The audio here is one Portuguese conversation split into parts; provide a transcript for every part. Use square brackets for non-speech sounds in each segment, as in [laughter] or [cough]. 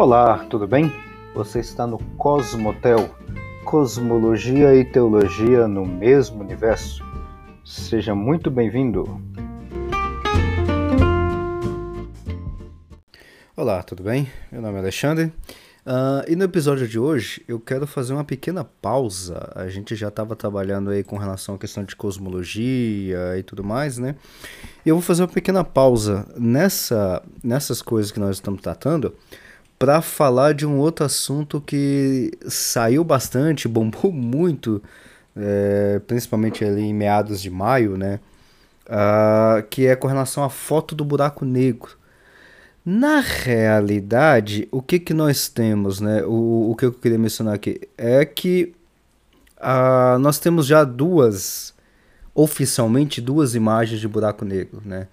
Olá, tudo bem? Você está no Cosmotel, Cosmologia e Teologia no mesmo universo. Seja muito bem-vindo. Olá, tudo bem? Meu nome é Alexandre. Uh, e no episódio de hoje eu quero fazer uma pequena pausa. A gente já estava trabalhando aí com relação à questão de cosmologia e tudo mais, né? E eu vou fazer uma pequena pausa nessa, nessas coisas que nós estamos tratando para falar de um outro assunto que saiu bastante, [laughs] bombou muito, é, principalmente ali em meados de maio, né? Uh, que é com relação à foto do buraco negro. Na realidade, o que, que nós temos, né? O, o que eu queria mencionar aqui é que uh, nós temos já duas, oficialmente, duas imagens de buraco negro, né?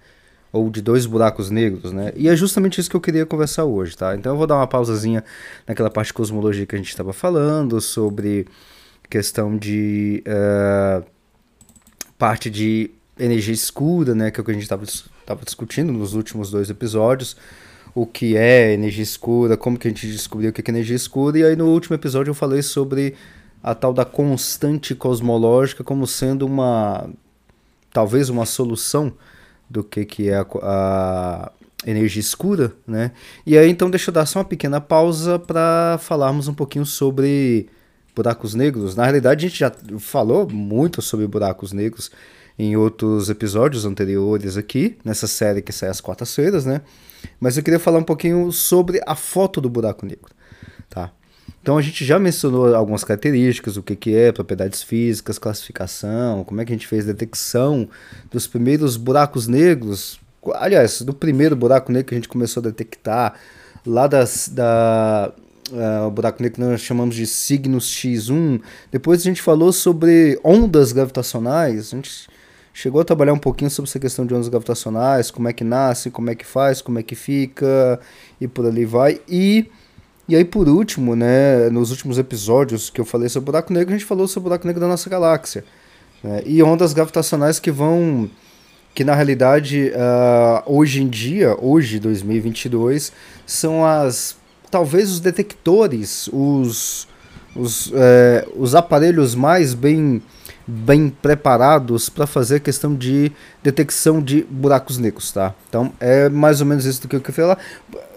Ou de dois buracos negros, né? E é justamente isso que eu queria conversar hoje, tá? Então eu vou dar uma pausazinha naquela parte de cosmologia que a gente estava falando, sobre questão de uh, parte de energia escura, né? Que é o que a gente estava discutindo nos últimos dois episódios. O que é energia escura, como que a gente descobriu o que é energia escura. E aí no último episódio eu falei sobre a tal da constante cosmológica como sendo uma... talvez uma solução do que, que é a, a energia escura, né? E aí então deixa eu dar só uma pequena pausa para falarmos um pouquinho sobre buracos negros. Na realidade a gente já falou muito sobre buracos negros em outros episódios anteriores aqui, nessa série que sai às quartas-feiras, né? Mas eu queria falar um pouquinho sobre a foto do buraco negro, tá? Então a gente já mencionou algumas características, o que, que é, propriedades físicas, classificação, como é que a gente fez detecção dos primeiros buracos negros. Aliás, do primeiro buraco negro que a gente começou a detectar, lá das, da, uh, o buraco negro que nós chamamos de signos X1. Depois a gente falou sobre ondas gravitacionais. A gente chegou a trabalhar um pouquinho sobre essa questão de ondas gravitacionais, como é que nasce, como é que faz, como é que fica e por ali vai. E e aí, por último, né, nos últimos episódios que eu falei sobre o buraco negro, a gente falou sobre o buraco negro da nossa galáxia. Né, e ondas gravitacionais que vão. que na realidade, uh, hoje em dia, hoje, 2022, são as. talvez os detectores, os. os, é, os aparelhos mais bem bem preparados para fazer questão de detecção de buracos negros, tá? Então é mais ou menos isso do que eu quero falar,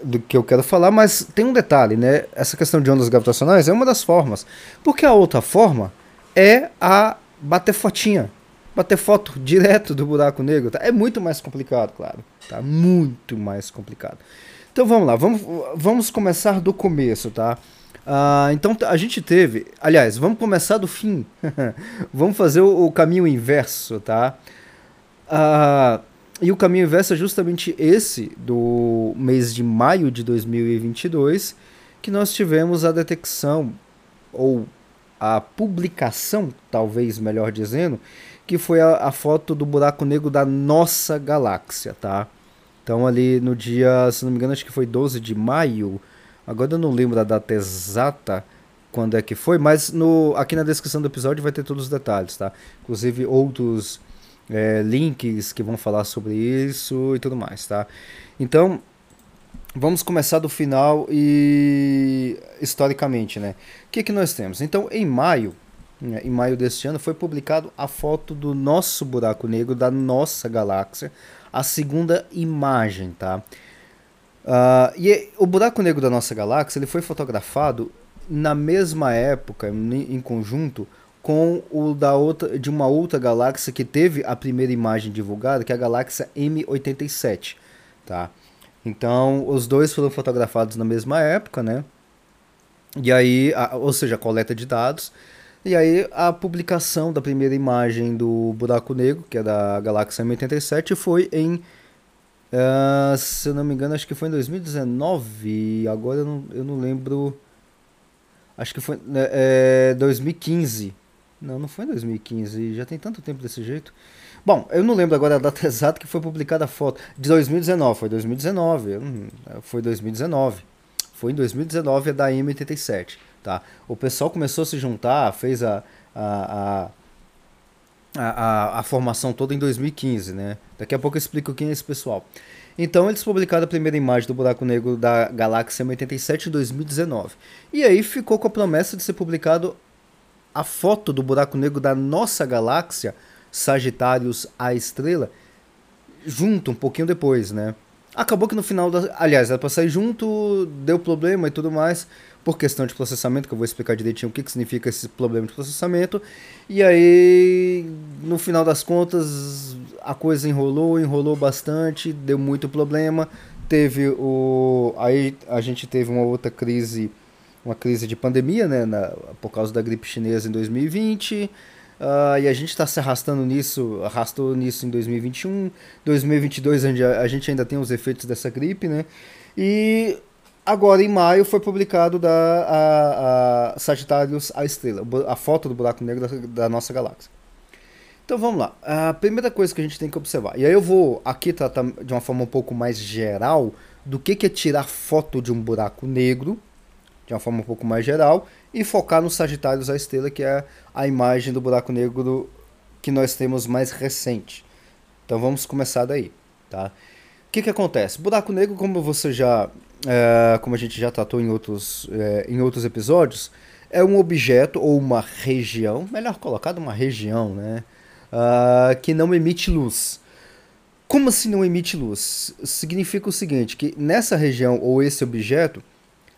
do que eu quero falar, mas tem um detalhe, né? Essa questão de ondas gravitacionais é uma das formas, porque a outra forma é a bater fotinha, bater foto direto do buraco negro, tá? É muito mais complicado, claro, tá? Muito mais complicado. Então vamos lá, vamos, vamos começar do começo, tá? Uh, então a gente teve, aliás, vamos começar do fim. [laughs] vamos fazer o, o, caminho inverso, tá? Uh, e o caminho inverso é justamente esse do mês de maio de 2022, que nós tivemos a detecção ou a publicação, talvez melhor dizendo, que foi a, a foto do buraco negro da nossa galáxia, tá? Então ali no dia, se não me engano, acho que foi 12 de maio Agora eu não lembro da data exata quando é que foi, mas no, aqui na descrição do episódio vai ter todos os detalhes, tá? Inclusive outros é, links que vão falar sobre isso e tudo mais, tá? Então, vamos começar do final e historicamente, né? O que, que nós temos? Então, em maio, né, em maio deste ano, foi publicado a foto do nosso buraco negro, da nossa galáxia, a segunda imagem, tá? Uh, e o buraco negro da nossa galáxia ele foi fotografado na mesma época, em, em conjunto, com o da outra, de uma outra galáxia que teve a primeira imagem divulgada, que é a galáxia M87. Tá? Então, os dois foram fotografados na mesma época, né? E aí, a, ou seja, a coleta de dados. E aí, a publicação da primeira imagem do buraco negro, que é da galáxia M87, foi em Uh, se eu não me engano, acho que foi em 2019. Agora eu não, eu não lembro. Acho que foi né, é, 2015. Não, não foi em 2015. Já tem tanto tempo desse jeito. Bom, eu não lembro agora a data [laughs] exata que foi publicada a foto. De 2019. Foi 2019. Hum, foi 2019. Foi em 2019 a da M87. Tá? O pessoal começou a se juntar, fez a, a a, a, a, formação toda em 2015, né? Daqui a pouco eu explico quem é esse pessoal. Então eles publicaram a primeira imagem do buraco negro da galáxia M87 em 2019. E aí ficou com a promessa de ser publicado a foto do buraco negro da nossa galáxia, Sagitários A Estrela, junto um pouquinho depois, né? Acabou que no final da. Aliás, era pra sair junto, deu problema e tudo mais, por questão de processamento, que eu vou explicar direitinho o que, que significa esse problema de processamento. E aí, no final das contas, a coisa enrolou, enrolou bastante, deu muito problema. Teve o. Aí a gente teve uma outra crise, uma crise de pandemia, né? Na, por causa da gripe chinesa em 2020. Uh, e a gente está se arrastando nisso, arrastou nisso em 2021, 2022 a gente ainda tem os efeitos dessa gripe, né? E agora em maio foi publicado da a, a Sagitários a Estrela, a foto do buraco negro da, da, nossa galáxia. Então vamos lá. A primeira coisa que a gente tem que observar, e aí eu vou aqui tratar de uma forma um pouco mais geral do que, que é tirar foto de um buraco negro, de uma forma um pouco mais geral, e focar no Sagitários a Estrela, que é a imagem do buraco negro que nós temos mais recente. Então vamos começar daí, tá? O que, que acontece? Buraco negro, como você já, é, como a gente já tratou em outros, é, em outros episódios, é um objeto ou uma região, melhor colocado, uma região, né? Uh, que não emite luz. Como assim não emite luz? Significa o seguinte, que nessa região ou esse objeto,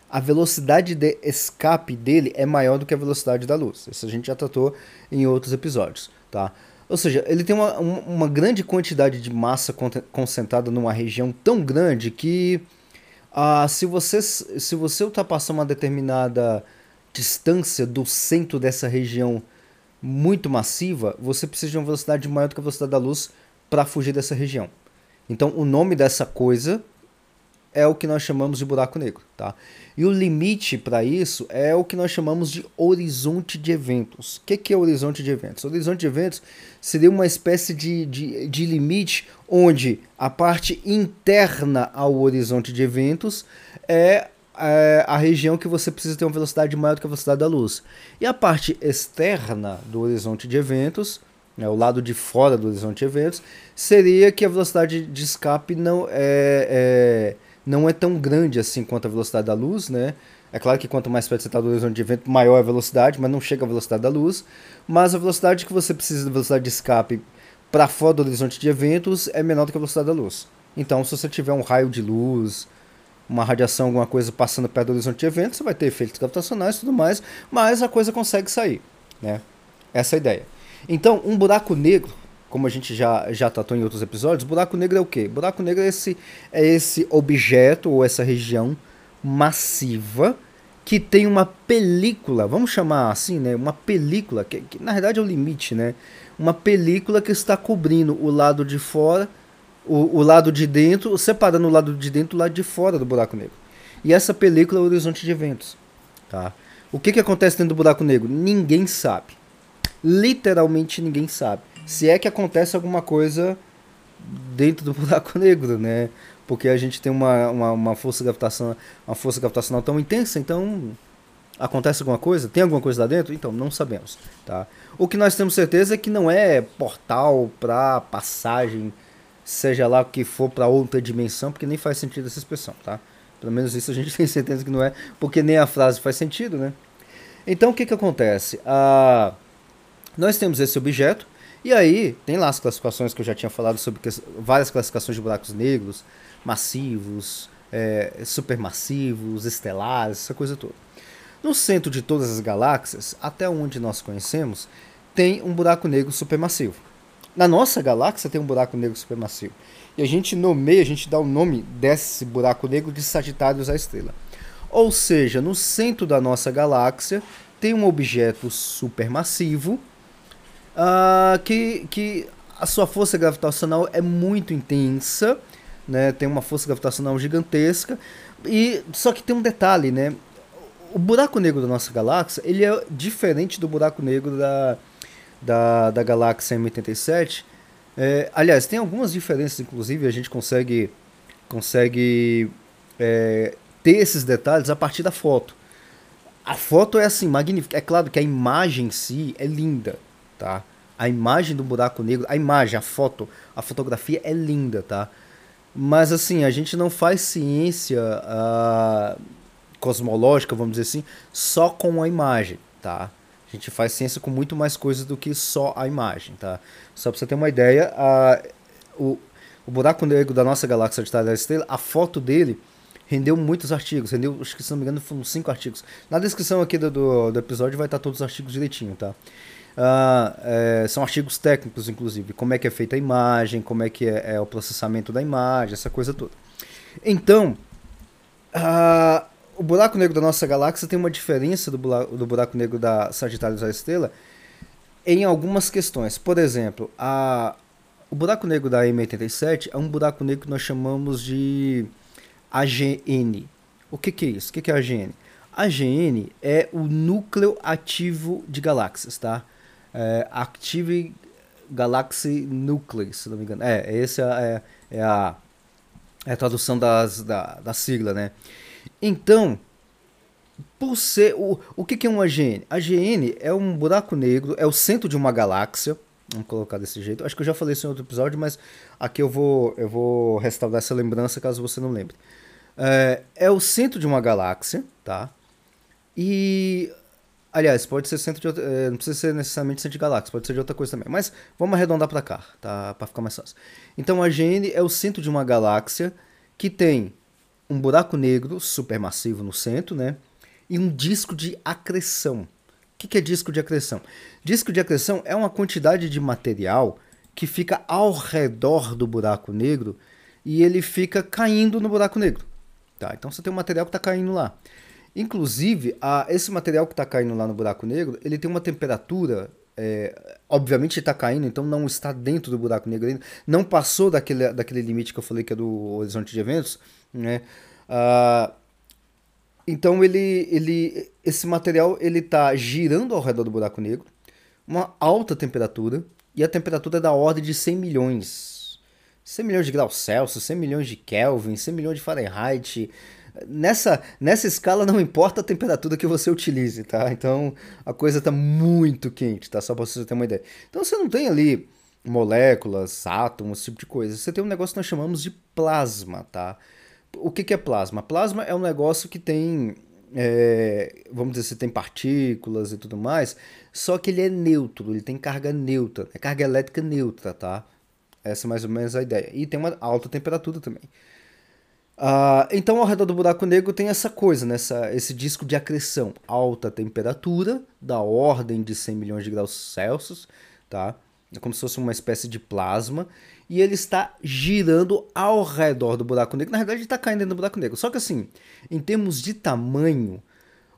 a velocidade de escape dele é maior do que a velocidade da luz. Isso a gente já tratou em outros episódios, tá? Ou seja, ele tem uma, uma grande quantidade de massa concentrada numa região tão grande que ah, se, você, se você ultrapassar uma determinada distância do centro dessa região muito massiva, você precisa de uma velocidade maior do que a velocidade da luz para fugir dessa região. Então, o nome dessa coisa é o que nós chamamos de buraco negro, tá? E o limite para isso é o que nós chamamos de horizonte de eventos. O que, que é horizonte de eventos? O horizonte de eventos seria uma espécie de, de, de limite onde a parte interna ao horizonte de eventos é, é a região que você precisa ter uma velocidade maior do que a velocidade da luz. E a parte externa do horizonte de eventos, né, o lado de fora do horizonte de eventos, seria que a velocidade de escape não é, é não é tão grande assim quanto a velocidade da luz, né? É claro que quanto mais perto você está do horizonte de vento, maior é a velocidade, mas não chega à velocidade da luz. Mas a velocidade que você precisa da velocidade de escape para fora do horizonte de eventos é menor do que a velocidade da luz. Então, se você tiver um raio de luz, uma radiação, alguma coisa passando perto do horizonte de eventos, você vai ter efeitos gravitacionais e tudo mais, mas a coisa consegue sair, né? Essa é a ideia. Então, um buraco negro como a gente já, já tratou em outros episódios, buraco negro é o quê? Buraco negro é esse, é esse objeto ou essa região massiva que tem uma película, vamos chamar assim, né? Uma película, que, que na verdade é o limite, né? Uma película que está cobrindo o lado de fora, o, o lado de dentro, separando o lado de dentro do lado de fora do buraco negro. E essa película é o horizonte de eventos. Tá? O que, que acontece dentro do buraco negro? Ninguém sabe. Literalmente ninguém sabe se é que acontece alguma coisa dentro do [laughs] buraco negro, né? Porque a gente tem uma, uma, uma força gravitacional, uma força gravitacional tão intensa, então acontece alguma coisa? Tem alguma coisa lá dentro? Então não sabemos, tá? O que nós temos certeza é que não é portal para passagem, seja lá o que for para outra dimensão, porque nem faz sentido essa expressão, tá? Pelo menos isso a gente [laughs] tem certeza que não é, porque nem a frase faz sentido, né? Então o que que acontece? Ah, nós temos esse objeto e aí, tem lá as classificações que eu já tinha falado sobre várias classificações de buracos negros, massivos, é, supermassivos, estelares, essa coisa toda. No centro de todas as galáxias, até onde nós conhecemos, tem um buraco negro supermassivo. Na nossa galáxia tem um buraco negro supermassivo. E a gente nomeia, a gente dá o nome desse buraco negro de Sagitários à Estrela. Ou seja, no centro da nossa galáxia tem um objeto supermassivo uh, que, que a sua força gravitacional é muito intensa, né? Tem uma força gravitacional gigantesca. E só que tem um detalhe, né? O buraco negro da nossa galáxia, ele é diferente do buraco negro da, da, da galáxia M87. É, aliás, tem algumas diferenças, inclusive, a gente consegue, consegue é, ter esses detalhes a partir da foto. A foto é assim, magnífica. É claro que a imagem em si é linda, tá? A imagem do buraco negro, a imagem, a foto, a fotografia é linda, tá? Mas assim, a gente não faz ciência uh, cosmológica, vamos dizer assim, só com a imagem, tá? A gente faz ciência com muito mais coisas do que só a imagem, tá? Só para você ter uma ideia, uh, o, o buraco negro da nossa galáxia Sagitário da Estrela, a foto dele rendeu muitos artigos, rendeu, acho que se não me engano, foram cinco artigos. Na descrição aqui do, do, do episódio vai estar todos os artigos direitinho, tá? Uh, é, são artigos técnicos, inclusive, como é que é feita a imagem, como é que é, é o processamento da imagem, essa coisa toda. Então, uh, o buraco negro da nossa galáxia tem uma diferença do buraco, do buraco negro da Sagitário da Estrela em algumas questões. Por exemplo, a, o buraco negro da M87 é um buraco negro que nós chamamos de AGN. O que, que é isso? O que, que é AGN? AGN é o núcleo ativo de galáxias, tá? é, Active Galaxy Nucleus, se não me engano. É, essa é, é, a, é a tradução das, da, da sigla, né? Então, por ser. O, o que, que é um AGN? AGN é um buraco negro, é o centro de uma galáxia. Vamos colocar desse jeito. Acho que eu já falei isso em outro episódio, mas aqui eu vou, eu vou restaurar essa lembrança caso você não lembre. É, é o centro de uma galáxia, tá? E Aliás, pode ser centro de outra, é, não precisa ser necessariamente centro de galáxia, pode ser de outra coisa também. Mas vamos arredondar para cá, tá? Para ficar mais fácil. Então a GN é o centro de uma galáxia que tem um buraco negro supermassivo no centro, né? E um disco de acreção. O que, que é disco de acreção? Disco de acreção é uma quantidade de material que fica ao redor do buraco negro e ele fica caindo no buraco negro. Tá? Então você tem um material que está caindo lá. Inclusive, a, esse material que está caindo lá no buraco negro, ele tem uma temperatura. É, obviamente está caindo, então não está dentro do buraco negro ainda. Não passou daquele, daquele limite que eu falei que é do horizonte de eventos. Né? Ah, então ele, ele, esse material ele está girando ao redor do buraco negro, uma alta temperatura, e a temperatura é da ordem de 100 milhões. 100 milhões de graus Celsius, 100 milhões de Kelvin, 100 milhões de Fahrenheit, Nessa, nessa escala não importa a temperatura que você utilize, tá? Então a coisa está muito quente, tá? Só para você ter uma ideia. Então você não tem ali moléculas, átomos, esse tipo de coisa. Você tem um negócio que nós chamamos de plasma, tá? O que, que é plasma? Plasma é um negócio que tem, é, vamos dizer, você tem partículas e tudo mais, só que ele é neutro, ele tem carga neutra, é carga elétrica neutra, tá? Essa é mais ou menos a ideia. E tem uma alta temperatura também. Uh, então, ao redor do buraco negro tem essa coisa, né? essa, esse disco de acreção, alta temperatura, da ordem de 100 milhões de graus Celsius, tá? É como se fosse uma espécie de plasma, e ele está girando ao redor do buraco negro. Na verdade, ele está caindo dentro do buraco negro. Só que assim, em termos de tamanho,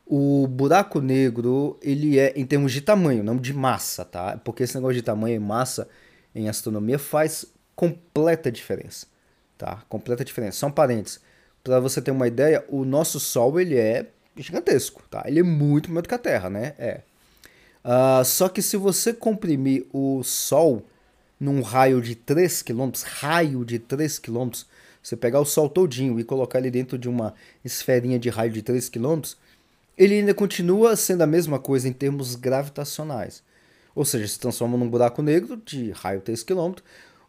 o buraco negro, ele é em termos de tamanho, não de massa, tá? Porque esse negócio de tamanho e massa em astronomia faz completa diferença tá? Completa diferença. São parentes. Para você ter uma ideia, o nosso Sol ele é gigantesco, tá? Ele é muito maior do que a Terra, né? É. Uh, só que se você comprimir o Sol num raio de 3 km, raio de 3 km, você pegar o Sol todinho e colocar ele dentro de uma esferinha de raio de 3 km, ele ainda continua sendo a mesma coisa em termos gravitacionais. Ou seja, se transforma num buraco negro de raio 3 km,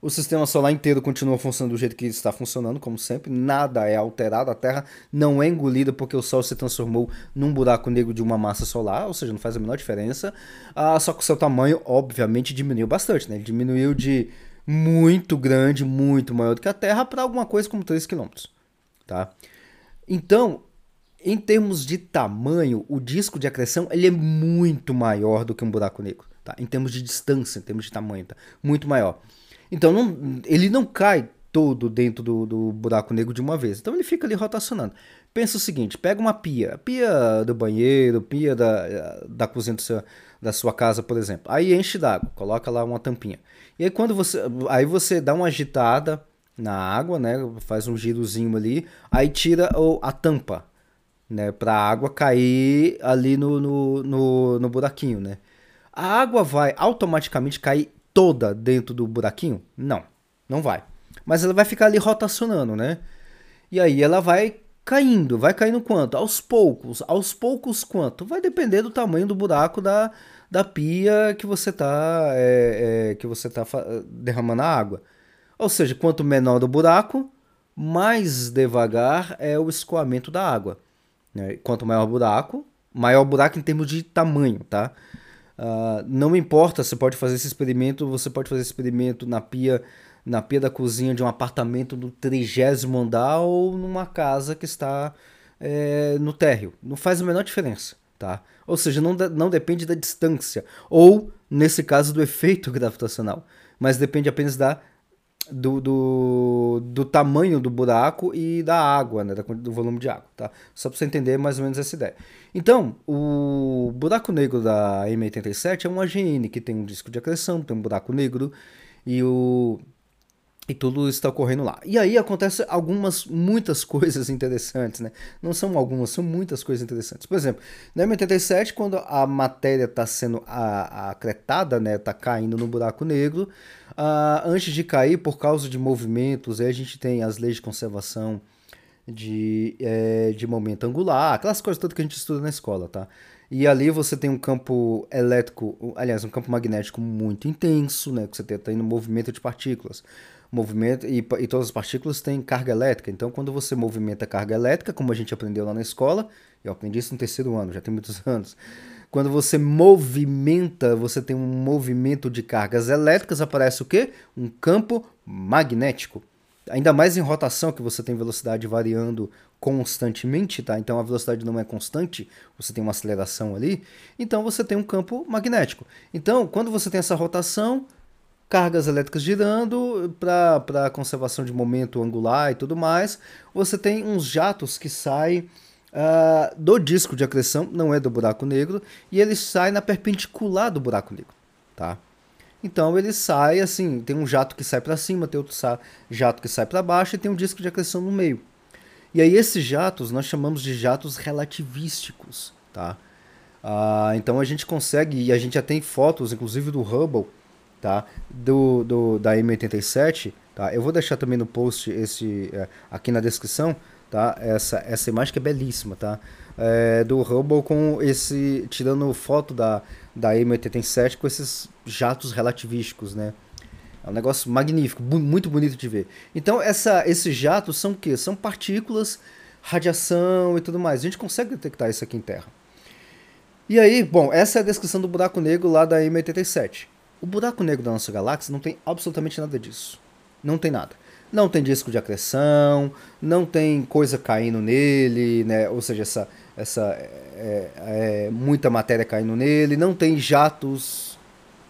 o sistema solar inteiro continua funcionando do jeito que está funcionando, como sempre. Nada é alterado. A Terra não é engolida porque o Sol se transformou num buraco negro de uma massa solar, ou seja, não faz a menor diferença. Ah, só que o seu tamanho, obviamente, diminuiu bastante. Né? Ele diminuiu de muito grande, muito maior do que a Terra, para alguma coisa como 3 km. Tá? Então, em termos de tamanho, o disco de acreção ele é muito maior do que um buraco negro. Tá? Em termos de distância, em termos de tamanho, tá? muito maior. Então não, ele não cai todo dentro do, do, buraco negro de uma vez. Então ele fica ali rotacionando. Pensa o seguinte: pega uma pia, pia do banheiro, pia da, da cozinha seu, da sua casa, por exemplo. Aí enche d'água, coloca lá uma tampinha. E aí quando você, aí você dá uma agitada na água, né? Faz um girozinho ali, aí tira o, a tampa, né? Para a água cair ali no, no, no, no buraquinho, né? A água vai automaticamente cair toda dentro do buraquinho? Não, não vai. Mas ela vai ficar ali rotacionando, né? E aí ela vai caindo, vai caindo quanto? Aos poucos. Aos poucos quanto? Vai depender do tamanho do buraco da, da pia que você está é, é, que você tá derramando a água. Ou seja, quanto menor o buraco, mais devagar é o escoamento da água. Né? Quanto maior o buraco, maior o buraco em termos de tamanho, tá? Uh, não importa, você pode fazer esse experimento, você pode fazer esse experimento na pia, na pia da cozinha de um apartamento do trigésimo andar ou numa casa que está é, no térreo. Não faz a menor diferença, tá? Ou seja, não, não depende da distância, ou, nesse caso, do efeito [laughs] gravitacional, mas depende apenas da do, do, do, tamanho do buraco e da água, né, do volume de água, tá? Só para você entender mais ou menos essa ideia. Então, o buraco negro da M87 é um AGN que tem um disco de acreção, tem um buraco negro e o e tudo está ocorrendo lá. E aí acontece algumas, muitas coisas [laughs] interessantes, né? Não são algumas, são muitas coisas interessantes. Por exemplo, na M87, quando a matéria está sendo acretada, né? Está caindo no buraco negro, uh, antes de cair, por causa de movimentos, aí a gente tem as leis de conservação de, é, de momento angular, aquelas coisas todas que a gente estuda na escola, tá? E ali você tem um campo elétrico, aliás, um campo magnético muito intenso, né? Que você está tendo movimento de partículas movimento e, e todas as partículas têm carga elétrica. Então, quando você movimenta carga elétrica, como a gente aprendeu lá na escola, eu aprendi isso no terceiro ano, já tem muitos [laughs] anos. Quando você movimenta, você tem um movimento de cargas elétricas, aparece o quê? Um campo magnético. Ainda mais em rotação, que você tem velocidade variando constantemente, tá? Então a velocidade não é constante, você tem uma aceleração ali, então você tem um campo magnético. Então, quando você tem essa rotação, cargas elétricas girando para conservação de momento angular e tudo mais. Você tem uns jatos que saem uh, do disco de acreção, não é do buraco negro, e ele sai na perpendicular do buraco negro, tá? Então ele sai assim, tem um jato que sai para cima, tem outro jato que sai para baixo e tem um disco de acreção no meio. E aí esses jatos nós chamamos de jatos relativísticos, tá? Uh, então a gente consegue, e a gente já tem fotos, inclusive do Hubble, tá? Do, do, da M87, tá? Eu vou deixar também no post esse é, aqui na descrição, tá? Essa, essa imagem que é belíssima, tá? É, do Hubble com esse tirando foto da da M87 com esses jatos relativísticos, né? É um negócio magnífico, muito bonito de ver. Então essa, esses jatos são o quê? São partículas, radiação e tudo mais. A gente consegue detectar isso aqui em Terra. E aí, bom, essa é a descrição do buraco negro lá da M87. O buraco negro da nossa galáxia não tem absolutamente nada disso. Não tem nada. Não tem disco de acreção, não tem coisa caindo nele, né? ou seja, essa, essa é, é, muita matéria caindo nele, não tem jatos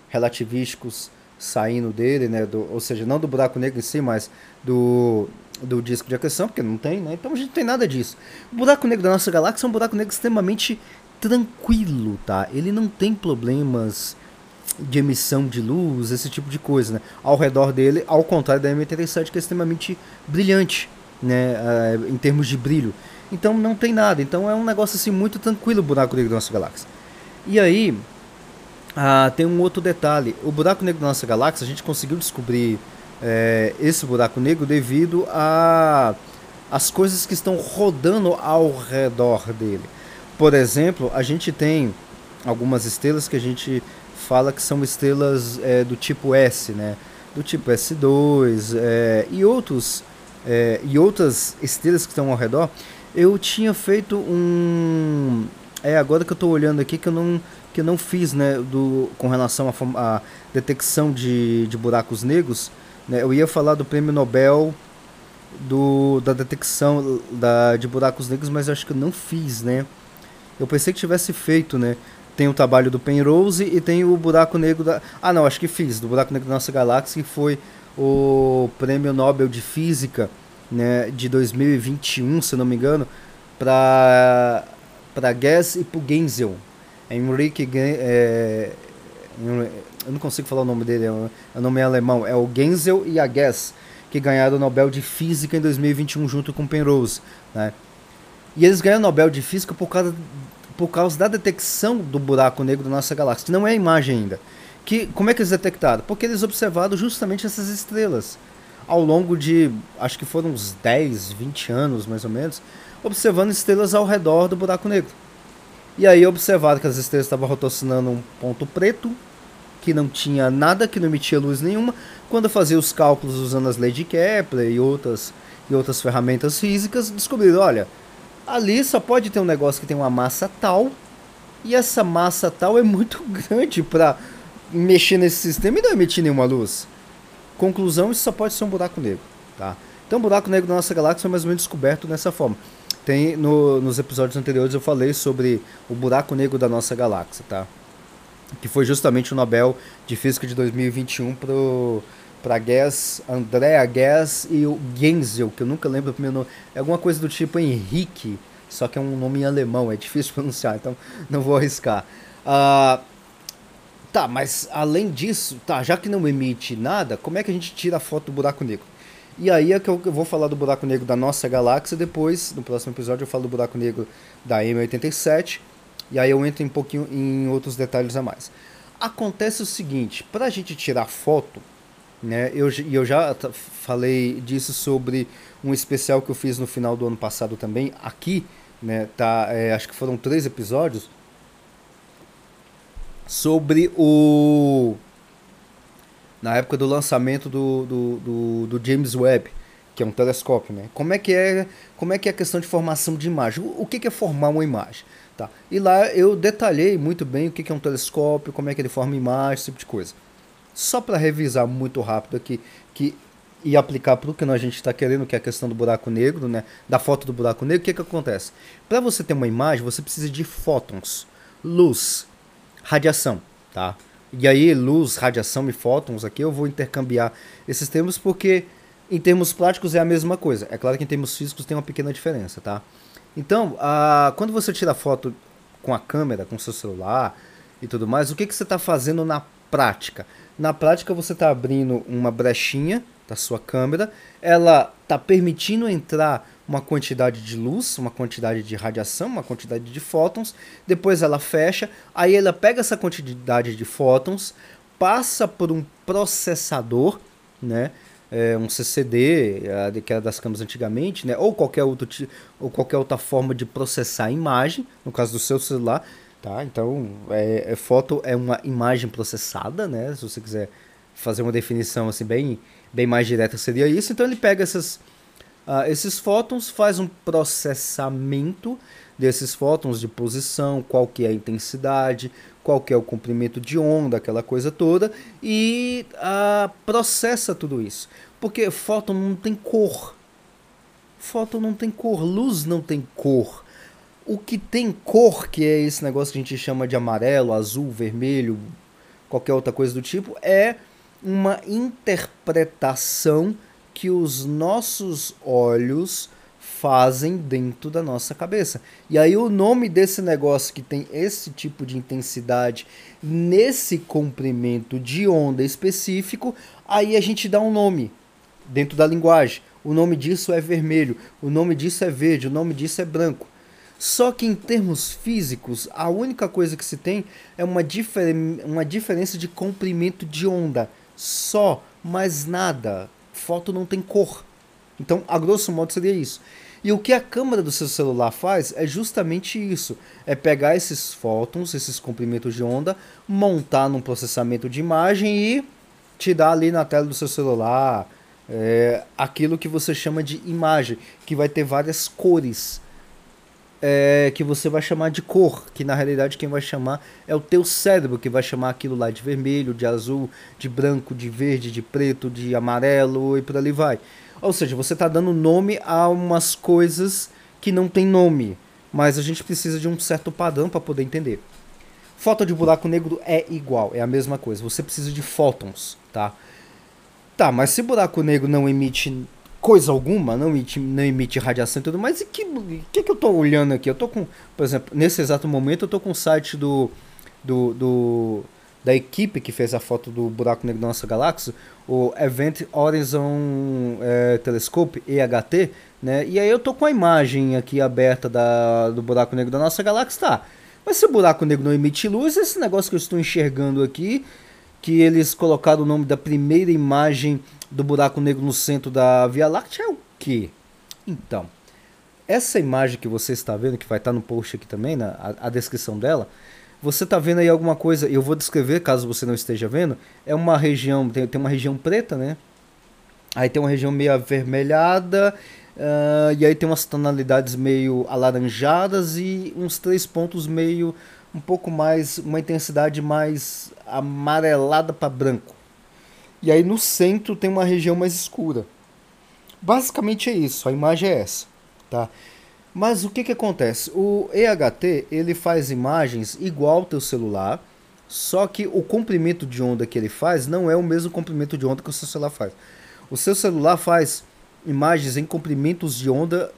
relativísticos saindo dele, né? Do, ou seja, não do buraco negro em si, mas do, do disco de acreção, porque não tem, né? Então a gente não tem nada disso. O buraco negro da nossa galáxia é um buraco negro extremamente tranquilo, tá? Ele não tem problemas de emissão de luz, esse tipo de coisa, né? Ao redor dele, ao contrário da M87, que é extremamente brilhante, né? Uh, em termos de brilho. Então não tem nada. Então é um negócio assim muito tranquilo o buraco negro da nossa galáxia. E aí, uh, tem um outro detalhe. O buraco negro da nossa galáxia, a gente conseguiu descobrir é, esse buraco negro devido a as coisas que estão rodando ao redor dele. Por exemplo, a gente tem algumas estrelas que a gente fala que são estrelas é, do tipo S, né? Do tipo S2 é, e outros é, e outras estrelas que estão ao redor. Eu tinha feito um é agora que eu estou olhando aqui que eu não que eu não fiz, né? Do com relação à detecção de, de buracos negros. Né? Eu ia falar do prêmio Nobel do, da detecção da, de buracos negros, mas acho que eu não fiz, né? Eu pensei que tivesse feito, né? Tem o trabalho do Penrose e tem o Buraco Negro da. Ah, não, acho que fiz, do Buraco Negro da Nossa Galáxia, que foi o Prêmio Nobel de Física né, de 2021, se não me engano, para para Guess e para Genzel. Henrique. É, eu não consigo falar o nome dele, é o é nome é alemão. É o Genzel e a Guess, que ganharam o Nobel de Física em 2021 junto com Penrose. Né? E eles ganharam o Nobel de Física por causa por causa da detecção do buraco negro da nossa galáxia, não é a imagem ainda. Que, como é que eles detectaram? Porque eles observaram justamente essas estrelas ao longo de, acho que foram uns 10, 20 anos mais ou menos, observando estrelas ao redor do buraco negro. E aí observaram que as estrelas estavam rotacionando um ponto preto, que não tinha nada, que não emitia luz nenhuma. Quando fazia os cálculos usando as leis de Kepler e outras, e outras ferramentas físicas, descobriram, olha, ali só pode ter um negócio que tem uma massa tal, e essa massa tal é muito [laughs] grande para mexer nesse sistema e não emitir nenhuma luz. Conclusão, isso só pode ser um buraco negro, tá? Então, o buraco negro da nossa galáxia foi mais ou menos descoberto dessa forma. Tem no, nos episódios anteriores eu falei sobre o buraco negro da nossa galáxia, tá? Que foi justamente o Nobel de Física de 2021 pro para Guess, Andrea Guess e o Genzel, que eu nunca lembro o primeiro nome. É alguma coisa do tipo Henrique, só que é um nome em alemão, é difícil [laughs] pronunciar, então não vou arriscar. Uh, tá, mas além disso, tá, já que não emite nada, como é que a gente tira a foto do buraco negro? E aí é que eu vou falar do buraco negro da nossa galáxia depois, no próximo episódio eu falo do buraco negro da M87, e aí eu entro um pouquinho em outros detalhes a mais. Acontece o seguinte, para a gente tirar foto, né, eu, eu já falei disso sobre um especial que eu fiz no final do ano passado também, aqui, né, tá, é, acho que foram três episódios, sobre o na época do lançamento do, do, do, do, James Webb, que é um telescópio, né? Como é que é, como é, que é a questão de formação de imagem? O, o que, que é formar uma imagem? Tá. E lá eu detalhei muito bem o que, que é um telescópio, como é que ele forma imagem, esse tipo de coisa. Só para revisar muito rápido aqui, que e aplicar para o que a gente está querendo, que é a questão do buraco negro, né? Da foto do buraco negro, o que, que acontece? Para você ter uma imagem, você precisa de fótons, luz, radiação, tá? E aí, luz, radiação e fótons, aqui eu vou intercambiar esses termos porque, em termos práticos, é a mesma coisa. É claro que em termos físicos tem uma pequena diferença, tá? Então, a, quando você tira foto com a câmera, com seu celular e tudo mais, o que, que você está fazendo na prática? Na prática, você está abrindo uma brechinha da sua câmera, ela está permitindo entrar uma quantidade de luz, uma quantidade de radiação, uma quantidade de fótons, depois ela fecha, aí ela pega essa quantidade de fótons, passa por um processador, né? É, um CCD, que era das câmeras antigamente, né? ou, qualquer outro, ou qualquer outra forma de processar a imagem, no caso do seu celular. Tá? Então, é, é, foto é uma imagem processada, né? se você quiser fazer uma definição assim bem, bem mais direta, seria isso. Então, ele pega essas Uh, esses fótons faz um processamento desses fótons de posição, qual que é a intensidade, qual que é o comprimento de onda, aquela coisa toda, e uh, processa tudo isso. Porque fóton não tem cor. Fóton não tem cor, luz não tem cor. O que tem cor, que é esse negócio que a gente chama de amarelo, azul, vermelho, qualquer outra coisa do tipo, é uma interpretação que os nossos olhos fazem dentro da nossa cabeça. E aí o nome desse negócio que tem esse tipo de intensidade nesse comprimento de onda específico, aí a gente dá um nome dentro da linguagem. O nome disso é vermelho, o nome disso é verde, o nome disso é branco. Só que em termos físicos, a única coisa que se tem é uma, uma diferença de comprimento de onda. Só, mais nada foto não tem cor. Então, a grosso modo, seria isso. E o que a câmera do seu celular faz é justamente isso: é pegar esses fótons, esses comprimentos de onda, montar num processamento de imagem e te dar ali na tela do seu celular é, aquilo que você chama de imagem, que vai ter várias cores é, que você vai chamar de cor, que na realidade quem vai chamar é o teu cérebro, que vai chamar aquilo lá de vermelho, de azul, de branco, de verde, de preto, de amarelo e por ali vai. Ou seja, você está dando nome a umas coisas que não tem nome, mas a gente precisa de um certo padrão para poder entender. Foto de buraco negro é igual, é a mesma coisa. Você precisa de fótons, tá? Tá, mas se buraco negro não emite coisa alguma, não emite, não emite radiação e tudo mais. E que, que que eu tô olhando aqui? Eu tô com, por exemplo, nesse exato momento eu tô com o site do, do, do da equipe que fez a foto do buraco negro da nossa galáxia, o Event Horizon é, Telescope, EHT, né? E aí eu tô com a imagem aqui aberta da, do buraco negro da nossa galáxia, tá. Mas se o buraco negro não emite luz, esse negócio que eu estou enxergando aqui, que eles colocaram o nome da primeira imagem do buraco negro no centro da Via Láctea é o quê? Então, essa imagem que você está vendo, que vai estar no post aqui também, na, a, a descrição dela, Você está vendo aí alguma coisa, eu vou descrever caso você não esteja vendo, é uma região, tem, tem uma região preta, né? Aí tem uma região meio avermelhada, uh, e aí tem umas tonalidades meio alaranjadas e uns três pontos meio um pouco mais, uma intensidade mais amarelada para branco. E aí no centro tem uma região mais escura. Basicamente é isso, a imagem é essa, tá? Mas o que, que acontece? O EHT ele faz imagens igual ao teu celular, só que o comprimento de onda que ele faz não é o mesmo comprimento de onda que o seu celular faz. O seu celular faz imagens em comprimentos de onda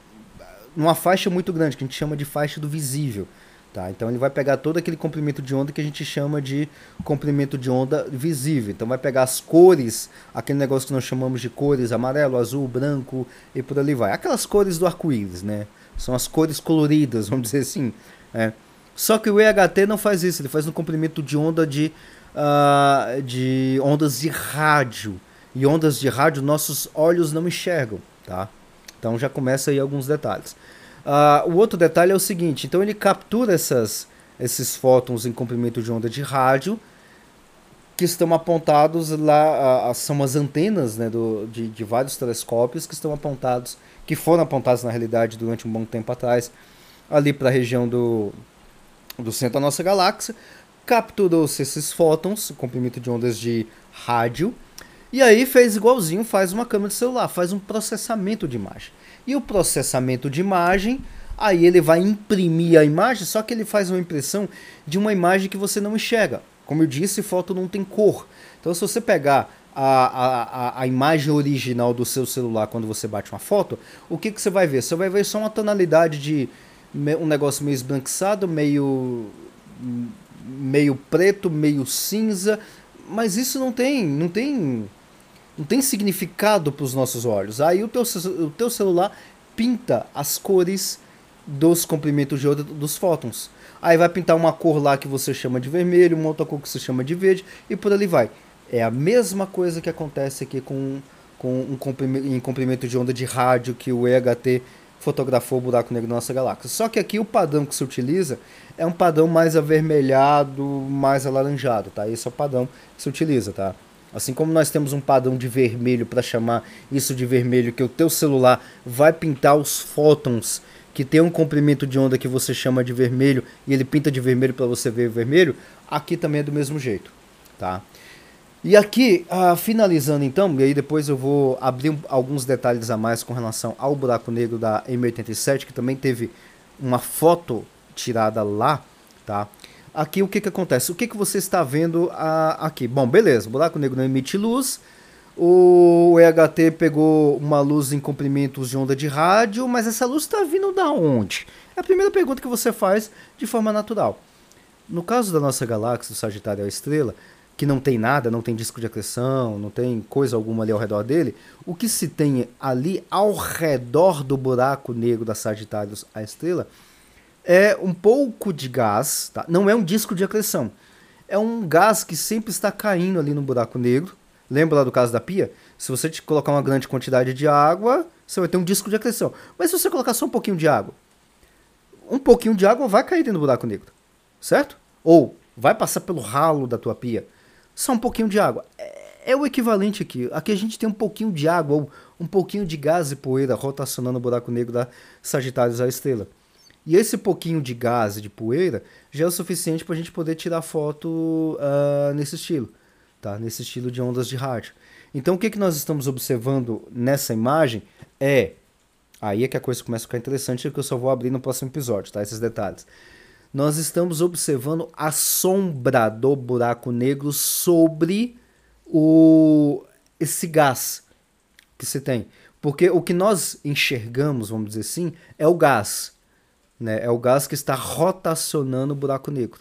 numa faixa muito grande, que a gente chama de faixa do visível. Tá? Então ele vai pegar todo aquele comprimento de onda que a gente chama de comprimento de onda visível. Então vai pegar as cores, aquele negócio que nós chamamos de cores, amarelo, azul, branco e por ali vai. Aquelas cores do arco-íris, né? São as cores coloridas, vamos dizer assim. É. Só que o EHT não faz isso, ele faz um comprimento de onda de, uh, de ondas de rádio. E ondas de rádio nossos olhos não enxergam, tá? Então já começa aí alguns detalhes. Uh, o outro detalhe é o seguinte, então ele captura essas, esses fótons em comprimento de onda de rádio que estão apontados lá, uh, são as antenas né, do, de, de vários telescópios que estão apontados que foram apontados na realidade durante um bom tempo atrás, ali para a região do, do centro da nossa galáxia. Capturou-se esses fótons, comprimento de ondas de rádio, e aí fez igualzinho, faz uma câmera de celular, faz um processamento de imagem. E o processamento de imagem, aí ele vai imprimir a imagem, só que ele faz uma impressão de uma imagem que você não enxerga. Como eu disse, foto não tem cor. Então se você pegar a, a, a imagem original do seu celular quando você bate uma foto, o que, que você vai ver? Você vai ver só uma tonalidade de um negócio meio esbranquiçado, meio meio preto, meio cinza, mas isso não tem, não tem, não tem significado para os nossos olhos. Aí o teu, o teu celular pinta as cores dos comprimentos de onda dos fótons. Aí vai pintar uma cor lá que você chama de vermelho, uma outra cor que você chama de verde e por ali vai. É a mesma coisa que acontece aqui com, com um comprimento, em comprimento de onda de rádio que o EHT fotografou o buraco negro da nossa galáxia. Só que aqui o padrão que se utiliza é um padrão mais avermelhado, mais alaranjado, tá? Esse é o padrão que se utiliza, tá? Assim como nós temos um padrão de vermelho para chamar isso de vermelho, que o teu celular vai pintar os fótons que tem um comprimento de onda que você chama de vermelho e ele pinta de vermelho para você ver vermelho, aqui também é do mesmo jeito, tá? E aqui, uh, finalizando então, e aí depois eu vou abrir alguns detalhes a mais com relação ao buraco negro da M87, que também teve uma foto tirada lá, tá? Aqui o que que acontece? O que que você está vendo uh, aqui? Bom, beleza, o buraco negro não emite luz, o EHT pegou uma luz em comprimentos de onda de rádio, mas essa luz está vindo da onde? É a primeira pergunta que você faz de forma natural. No caso da nossa galáxia, do Sagitário é a estrela, que não tem nada, não tem disco de acreção, não tem coisa alguma ali ao redor dele, o que se tem ali ao redor do buraco negro da Sagitários, a estrela, é um pouco de gás, tá? não é um disco de acreção, é um gás que sempre está caindo ali no buraco negro. Lembra lá do caso da pia? Se você te colocar uma grande quantidade de água, você vai ter um disco de acreção. Mas se você colocar só um pouquinho de água, um pouquinho de água vai cair dentro do buraco negro, certo? Ou vai passar pelo ralo da tua pia só um pouquinho de água. É, é, o equivalente aqui. Aqui a gente tem um pouquinho de água ou um pouquinho de gás e poeira rotacionando o buraco negro da Sagitários à estrela. E esse pouquinho de gás de poeira já é o suficiente para a gente poder tirar foto uh, nesse estilo, tá? Nesse estilo de ondas de rádio. Então o que, que nós estamos observando nessa imagem é aí é que a coisa começa a ficar interessante, que eu só vou abrir no próximo episódio, tá? Esses detalhes nós estamos observando a sombra do buraco negro sobre o esse gás que se tem. Porque o que nós enxergamos, vamos dizer assim, é o gás. Né? É o gás que está rotacionando o buraco negro.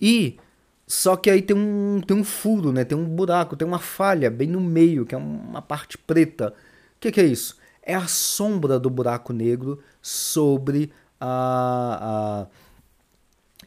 E só que aí tem um, tem um furo, né? tem um buraco, tem uma falha bem no meio, que é uma parte preta. O que, que é isso? É a sombra do buraco negro sobre a, a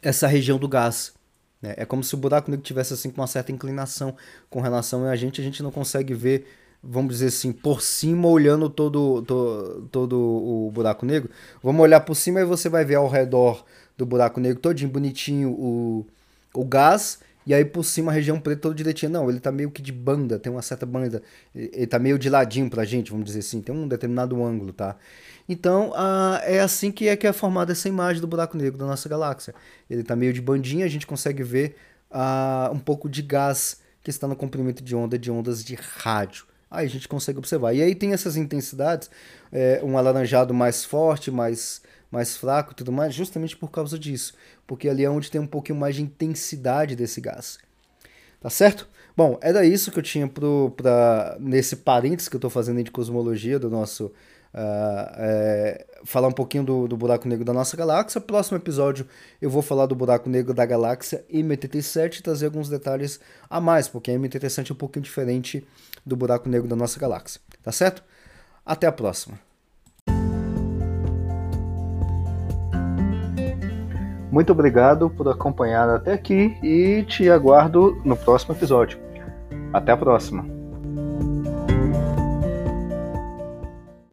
essa região do gás. Né? É como se o buraco negro tivesse assim com uma certa inclinação com relação a gente, a gente não consegue ver, vamos dizer assim, por cima olhando todo, todo, todo o buraco negro. Vamos olhar por cima e você vai ver ao redor do buraco negro todinho bonitinho o, o gás, e aí por cima a região preta toda direitinha. Não, ele tá meio que de banda, tem uma certa banda, ele tá meio de ladinho pra gente, vamos dizer assim, tem um determinado ângulo, tá? Então, é assim que é que é formada essa imagem do buraco negro da nossa galáxia. Ele tá meio de bandinha, a gente consegue ver ah, um pouco de gás que está no comprimento de onda de ondas de rádio. Aí a gente consegue observar. E aí tem essas intensidades, é, um alaranjado mais forte, mais, mais fraco e tudo mais, justamente por causa disso. Porque ali é onde tem um pouquinho mais de intensidade desse gás. Tá certo? Bom, era isso que eu tinha pro, pra, nesse parênteses que eu estou fazendo de cosmologia do nosso Uh, é, falar um pouquinho do, do, buraco negro da nossa galáxia. Próximo episódio eu vou falar do buraco negro da galáxia M87 e trazer alguns detalhes a mais, porque a M87 é um pouquinho diferente do buraco negro da nossa galáxia. Tá certo? Até a próxima. Muito obrigado por acompanhar até aqui e te aguardo no próximo episódio. Até a próxima.